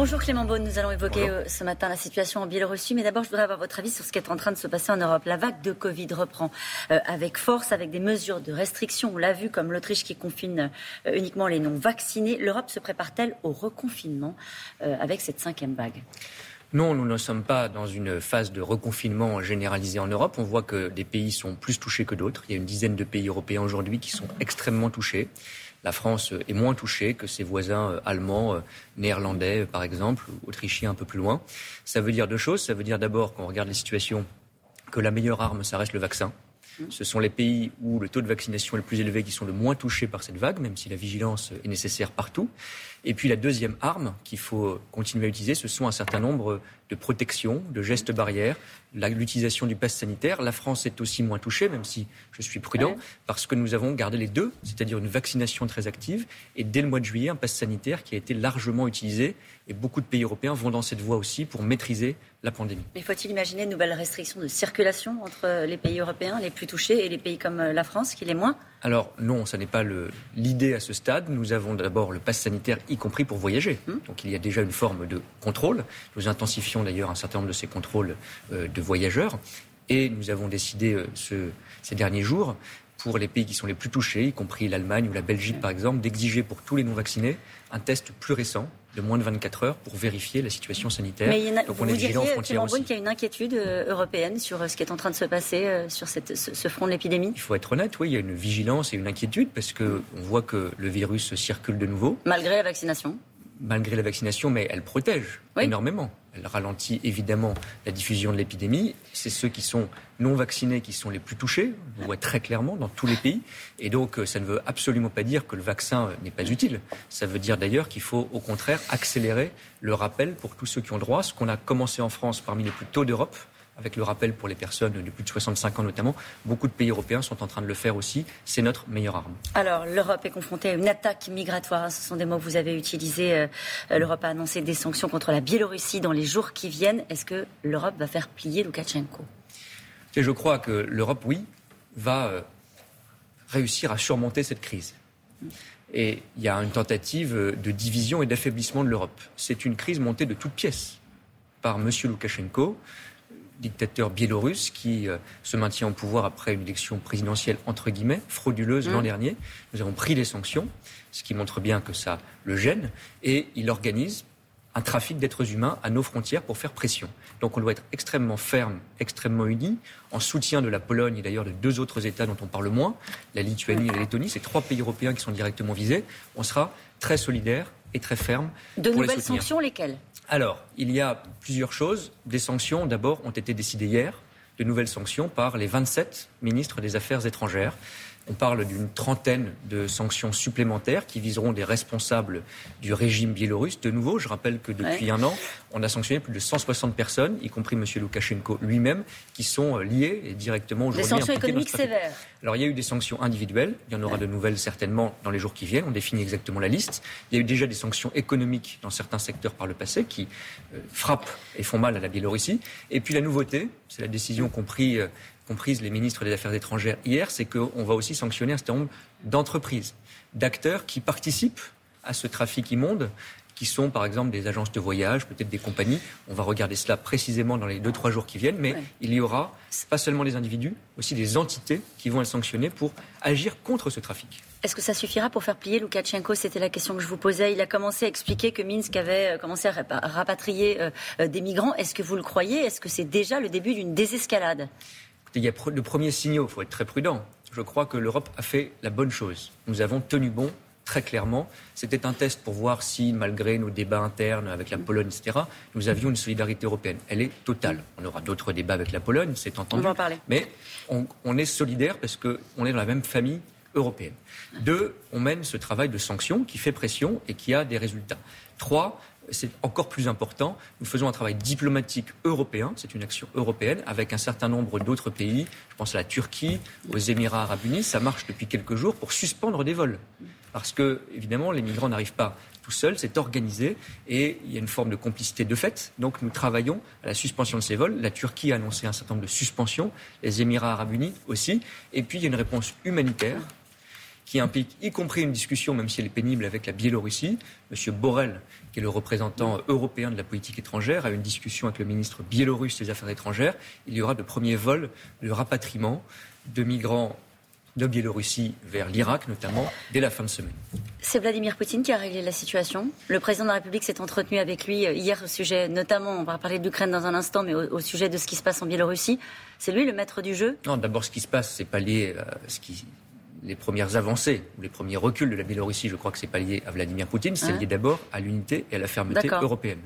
Bonjour Clément Beaune, nous allons évoquer euh, ce matin la situation en Biélorussie, mais d'abord je voudrais avoir votre avis sur ce qui est en train de se passer en Europe. La vague de Covid reprend euh, avec force, avec des mesures de restriction, on l'a vu, comme l'Autriche qui confine euh, uniquement les non-vaccinés. L'Europe se prépare-t-elle au reconfinement avec cette cinquième vague? Non, nous ne sommes pas dans une phase de reconfinement généralisé en Europe. On voit que des pays sont plus touchés que d'autres. Il y a une dizaine de pays européens aujourd'hui qui sont extrêmement touchés. La France est moins touchée que ses voisins euh, allemands, euh, néerlandais par exemple, autrichiens un peu plus loin. Ça veut dire deux choses. Ça veut dire d'abord, quand on regarde les situations, que la meilleure arme, ça reste le vaccin. Ce sont les pays où le taux de vaccination est le plus élevé qui sont le moins touchés par cette vague, même si la vigilance est nécessaire partout. Et puis la deuxième arme qu'il faut continuer à utiliser, ce sont un certain nombre de protections, de gestes barrières, l'utilisation du pass sanitaire. La France est aussi moins touchée, même si je suis prudent, parce que nous avons gardé les deux, c'est-à-dire une vaccination très active et dès le mois de juillet, un pass sanitaire qui a été largement utilisé. Et beaucoup de pays européens vont dans cette voie aussi pour maîtriser la pandémie. Mais faut-il imaginer de nouvelles restrictions de circulation entre les pays européens les plus touchés et les pays comme la France qui les moins alors non, ce n'est pas l'idée à ce stade. Nous avons d'abord le pass sanitaire, y compris pour voyager. Hum. Donc il y a déjà une forme de contrôle. Nous intensifions d'ailleurs un certain nombre de ces contrôles euh, de voyageurs. Et nous avons décidé euh, ces derniers jours, pour les pays qui sont les plus touchés, y compris l'Allemagne ou la Belgique par exemple, d'exiger pour tous les non-vaccinés un test plus récent de moins de 24 heures pour vérifier la situation sanitaire. Mais il y a, Donc on est vigilant aux frontières aussi. qu'il y a une inquiétude euh, européenne sur ce qui est en train de se passer sur cette, ce, front de l'épidémie? Il faut être honnête, oui, il y a une vigilance et une inquiétude parce qu'on voit que le virus circule de nouveau. Malgré la vaccination? Malgré la vaccination, mais elle protège énormément. Elle ralentit évidemment la diffusion de l'épidémie. C'est ceux qui sont non vaccinés qui sont les plus touchés, on voit très clairement dans tous les pays. Et donc, euh, ça ne veut absolument pas dire que le vaccin n'est pas utile. Ça veut dire d'ailleurs qu'il faut au contraire accélérer le rappel pour tous ceux qui ont droit. Ce qu'on a commencé en France parmi les plus tôt d'Europe, avec le rappel pour les personnes de plus de 65 ans notamment. Beaucoup de pays européens sont en train de le faire aussi. C'est notre meilleure arme. Alors, l'Europe est confrontée à une attaque migratoire. Ce sont des mots que vous avez utilisés. Euh, L'Europe a annoncé des sanctions contre la Biélorussie dans les jours qui viennent. Est-ce que l'Europe va faire plier Loukachenko? Je crois que l'Europe, oui, va euh, réussir à surmonter cette crise. Et il y a une tentative de division et d'affaiblissement de l'Europe. C'est une crise montée de toutes pièces par M. Loukachenko, dictateur biélorusse qui euh, se maintient au pouvoir après une élection présidentielle entre guillemets frauduleuse l'an mmh. dernier. Nous avons pris des sanctions, ce qui montre bien que ça le gêne, et il organise un trafic d'êtres humains à nos frontières pour faire pression. Donc on doit être extrêmement ferme, extrêmement uni, en soutien de la Pologne et d'ailleurs de deux autres États dont on parle moins, la Lituanie et la Lettonie, ces trois pays européens qui sont directement visés. On sera très solidaire et très ferme. De nouvelles sanctions, lesquelles? Alors, il y a plusieurs choses. Des sanctions, d'abord, ont été décidées hier, de nouvelles sanctions par les 27 ministres des Affaires étrangères. On parle d'une trentaine de sanctions supplémentaires qui viseront des responsables du régime biélorusse. De nouveau, je rappelle que depuis un an, on a sanctionné plus de 160 personnes, y compris M. Loukachenko lui-même, qui sont euh, liées et directement aujourd'hui. Des sanctions économiques sévères. Alors il y a eu des sanctions individuelles, il y en aura de nouvelles certainement dans les jours qui viennent, on définit exactement la liste. Il y a eu déjà des sanctions économiques dans certains secteurs par le passé qui euh, frappent et font mal à la Biélorussie. Et puis la nouveauté, c'est la décision qu'ont pris euh, comprises les ministres des Affaires étrangères hier, c'est qu'on va aussi sanctionner un certain nombre d'entreprises, d'acteurs qui participent à ce trafic immonde qui sont par exemple des agences de voyage, peut-être des compagnies. On va regarder cela précisément dans les deux, trois jours qui viennent, mais il y aura pas seulement des individus, aussi des entités qui vont être sanctionnées pour agir contre ce trafic. Est-ce que ça suffira pour faire plier Loukachenko? C'était la question que je vous posais. Il a commencé à expliquer que Minsk avait euh, commencé à rapatrier euh, euh, des migrants. Est-ce que vous le croyez? Est-ce que c'est déjà le début d'une désescalade? Il y a de premiers signaux, il faut être très prudent. Je crois que l'Europe a fait la bonne chose. Nous avons tenu bon très clairement. C'était un test pour voir si, malgré nos débats internes avec la Pologne, etc., nous avions une solidarité européenne. Elle est totale. On aura d'autres débats avec la Pologne, c'est entendu. On va en parler. Mais on, on est solidaire parce qu'on est dans la même famille européenne. Deux, on mène ce travail de sanction qui fait pression et qui a des résultats. Trois, c'est encore plus important, nous faisons un travail diplomatique européen, c'est une action européenne, avec un certain nombre d'autres pays, je pense à la Turquie, aux Émirats arabes unis, ça marche depuis quelques jours pour suspendre des vols. Parce que, évidemment, les migrants n'arrivent pas tout seuls, c'est organisé et il y a une forme de complicité de fait. Donc nous travaillons à la suspension de ces vols. La Turquie a annoncé un certain nombre de suspensions, les Émirats arabes unis aussi. Et puis il y a une réponse humanitaire qui implique y compris une discussion, même si elle est pénible, avec la Biélorussie. Monsieur Borrell, qui est le représentant européen de la politique étrangère, a une discussion avec le ministre biélorusse des Affaires étrangères. Il y aura de premiers vols de rapatriement de migrants de Biélorussie vers l'Irak notamment dès la fin de semaine. C'est Vladimir Poutine qui a réglé la situation. Le président de la République s'est entretenu avec lui euh, hier au sujet, notamment, on va parler de l'Ukraine dans un instant, mais au, sujet de ce qui se passe en Biélorussie. C'est lui le maître du jeu? Non, d'abord ce qui se passe, c'est pas lié à ce qui les premières avancées les premiers reculs de la Biélorussie, je crois que ce n'est pas lié à Vladimir Poutine, c'est lié d'abord à l'unité et à la fermeté européenne.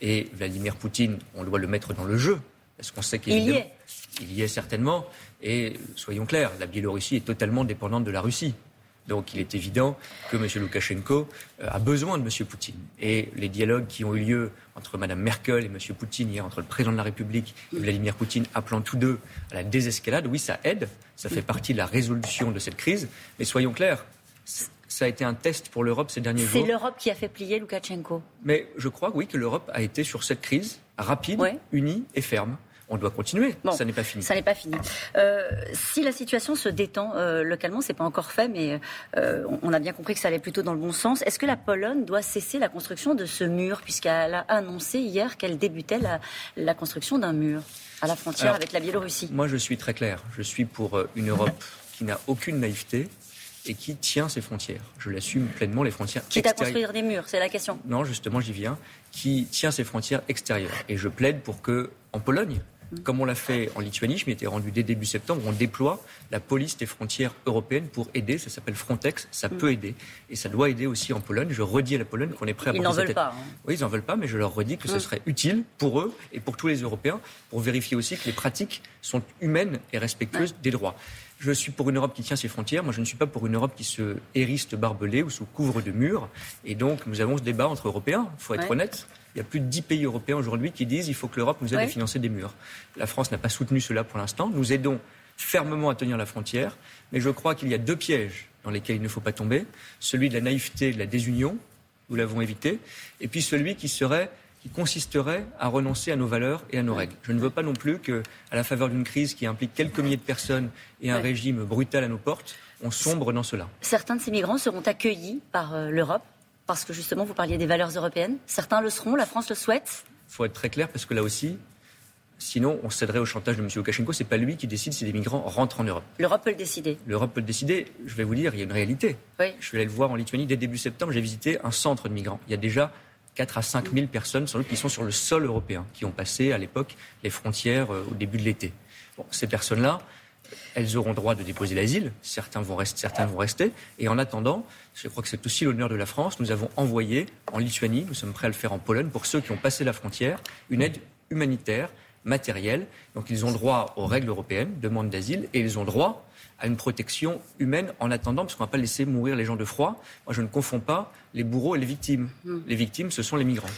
Et Vladimir Poutine, on doit le mettre dans le jeu. Est-ce qu'on sait qu'il y est Il y est certainement. Et soyons clairs, la Biélorussie est totalement dépendante de la Russie. Donc il est évident que M. Loukachenko euh, a besoin de M. Poutine. Et les dialogues qui ont eu lieu entre Mme Merkel et M. Poutine, hier entre le président de la République et Vladimir Poutine, appelant tous deux à la désescalade, oui, ça aide, ça fait partie de la résolution de cette crise. Mais soyons clairs, ça a été un test pour l'Europe ces derniers jours. C'est l'Europe qui a fait plier Loukachenko. Mais je crois, oui, que l'Europe a été sur cette crise rapide, unie et ferme on doit continuer. ça n'est pas fini. Ça n'est pas fini. Euh, si la situation se détend euh, localement, c'est pas encore fait, mais euh, on a bien compris que ça allait plutôt dans le bon sens. Est-ce que la Pologne doit cesser la construction de ce mur, puisqu'elle a annoncé hier qu'elle débutait la, construction d'un mur à la frontière avec la Biélorussie? Moi, je suis très clair. Je suis pour une Europe qui n'a aucune naïveté et qui tient ses frontières. Je l'assume pleinement, les frontières Quitte à construire des murs, c'est la question. Non, justement, j'y viens. Qui tient ses frontières extérieures. Et je plaide pour que, en Pologne, comme on l'a fait en Lituanie, je m'y étais rendu dès début septembre, on déploie la police des frontières européennes pour aider. Ça s'appelle Frontex, ça mm. peut aider. Et ça doit aider aussi en Pologne. Je redis à la Pologne qu'on est prêt à Ils n'en veulent pas. Hein. Oui, ils n'en veulent pas, mais je leur redis que ce mm. serait utile pour eux et pour tous les Européens pour vérifier aussi que les pratiques sont humaines et respectueuses des droits. Je suis pour une Europe qui tient ses frontières. Moi, je ne suis pas pour une Europe qui se hérisse barbelée ou se couvre de murs. Et donc, nous avons ce débat entre Européens. Il faut être honnête. Il y a plus de dix pays européens aujourd'hui qui disent qu'il faut que l'Europe nous aide à financer des murs. La France n'a pas soutenu cela pour l'instant. Nous aidons fermement à tenir la frontière, mais je crois qu'il y a deux pièges dans lesquels il ne faut pas tomber. Celui de la naïveté, de la désunion, nous l'avons évité, et puis celui qui serait qui consisterait à renoncer à nos valeurs et à nos règles. Je ne veux pas non plus qu'à la faveur d'une crise qui implique quelques milliers de personnes et un régime brutal à nos portes, on sombre dans cela. Certains de ces migrants seront accueillis par euh, l'Europe parce que justement, vous parliez des valeurs européennes. Certains le seront, la France le souhaite. Il faut être très clair parce que là aussi, sinon on céderait au chantage de M. Lukashenko. Ce n'est pas lui qui décide si des migrants rentrent en Europe. L'Europe peut le décider. L'Europe peut le décider. Je vais vous dire, il y a une réalité. Je suis allé le voir en Lituanie dès début septembre. J'ai visité un centre de migrants. Il y a déjà 4 à 5 000 personnes sans doute, qui sont sur le sol européen, qui ont passé à l'époque les frontières euh, au début de l'été. Bon, ces personnes-là, elles auront droit de déposer l'asile. Certains vont, rester, certains vont rester. Et en attendant, je crois que c'est aussi l'honneur de la France, nous avons envoyé en Lituanie, nous sommes prêts à le faire en Pologne, pour ceux qui ont passé la frontière, une aide humanitaire, matérielle. Donc ils ont droit aux règles européennes, demande d'asile, et ils ont droit à une protection humaine en attendant, parce qu'on ne va pas laisser mourir les gens de froid. Moi, je ne confonds pas les bourreaux et les victimes. Hmm. Les victimes, ce sont les migrants.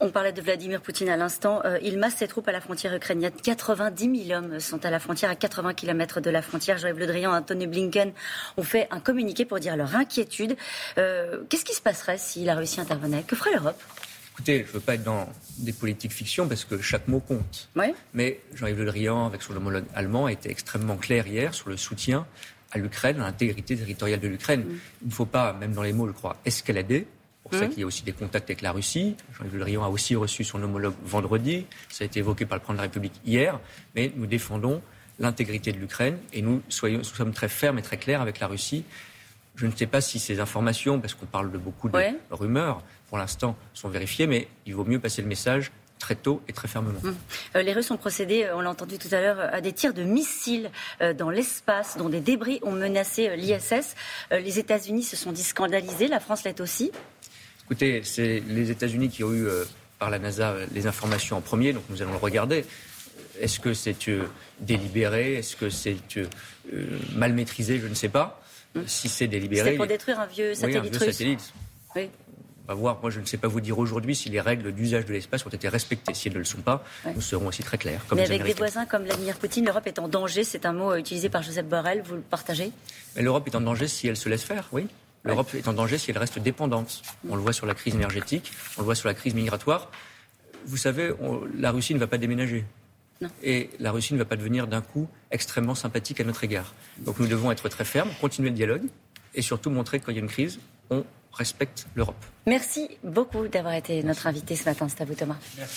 On parlait de Vladimir Poutine à l'instant. Euh, il masse ses troupes à la frontière ukrainienne. 90 000 hommes sont à la frontière, à 80 km de la frontière. Jean-Yves Le Drian, Anthony Blinken ont fait un communiqué pour dire leur inquiétude. Euh, qu'est-ce qui se passerait si la Russie intervenait Que ferait l'Europe? Écoutez, je ne veux pas être dans des politiques fiction parce que chaque mot compte. Mais Jean-Yves Le Drian, avec son homologue allemand, a été extrêmement clair hier sur le soutien à l'Ukraine, à l'intégrité territoriale de l'Ukraine. Mm. Il ne faut pas, même dans les mots, je crois, escalader pour ça mmh. qu'il y a aussi des contacts avec la Russie. Jean-Yves Le Drian a aussi reçu son homologue vendredi. Ça a été évoqué par le président de la République hier. Mais nous défendons l'intégrité de l'Ukraine et nous, soyons, nous sommes très fermes et très clairs avec la Russie. Je ne sais pas si ces informations, parce qu'on parle de beaucoup de rumeurs, pour l'instant, sont vérifiées, mais il vaut mieux passer le message très tôt et très fermement. Mmh. Euh, les Russes ont procédé, euh, on l'a entendu tout à l'heure, à des tirs de missiles euh, dans l'espace, dont des débris ont menacé l'ISS. les États-Unis se sont dit scandalisés, la France l'est aussi. Écoutez, c'est les États-Unis qui ont eu euh, par la NASA les informations en premier, donc nous allons le regarder. Est-ce que c'est euh, délibéré? Est-ce que c'est euh, mal maîtrisé? Je ne sais pas. Si c'est délibéré. C'est pour détruire un vieux satellite oui, un vieux Satellite. Oui. On va voir. Moi, je ne sais pas vous dire aujourd'hui si les règles d'usage de l'espace ont été respectées. Si elles ne le sont pas, nous serons aussi très clairs. Mais avec des voisins comme Vladimir Poutine, l'Europe est en danger. C'est un mot utilisé par Joseph Borrell. Vous le partagez? L'Europe est en danger si elle se laisse faire, oui. L'Europe est en danger si elle reste dépendante. On le voit sur la crise énergétique, on le voit sur la crise migratoire. Vous savez, la Russie ne va pas déménager. Et la Russie ne va pas devenir d'un coup extrêmement sympathique à notre égard. Donc nous devons être très fermes, continuer le dialogue, et surtout montrer que quand il y a une crise, on respecte l'Europe. Merci beaucoup d'avoir été notre invité ce matin. C'est à vous, Thomas. Merci.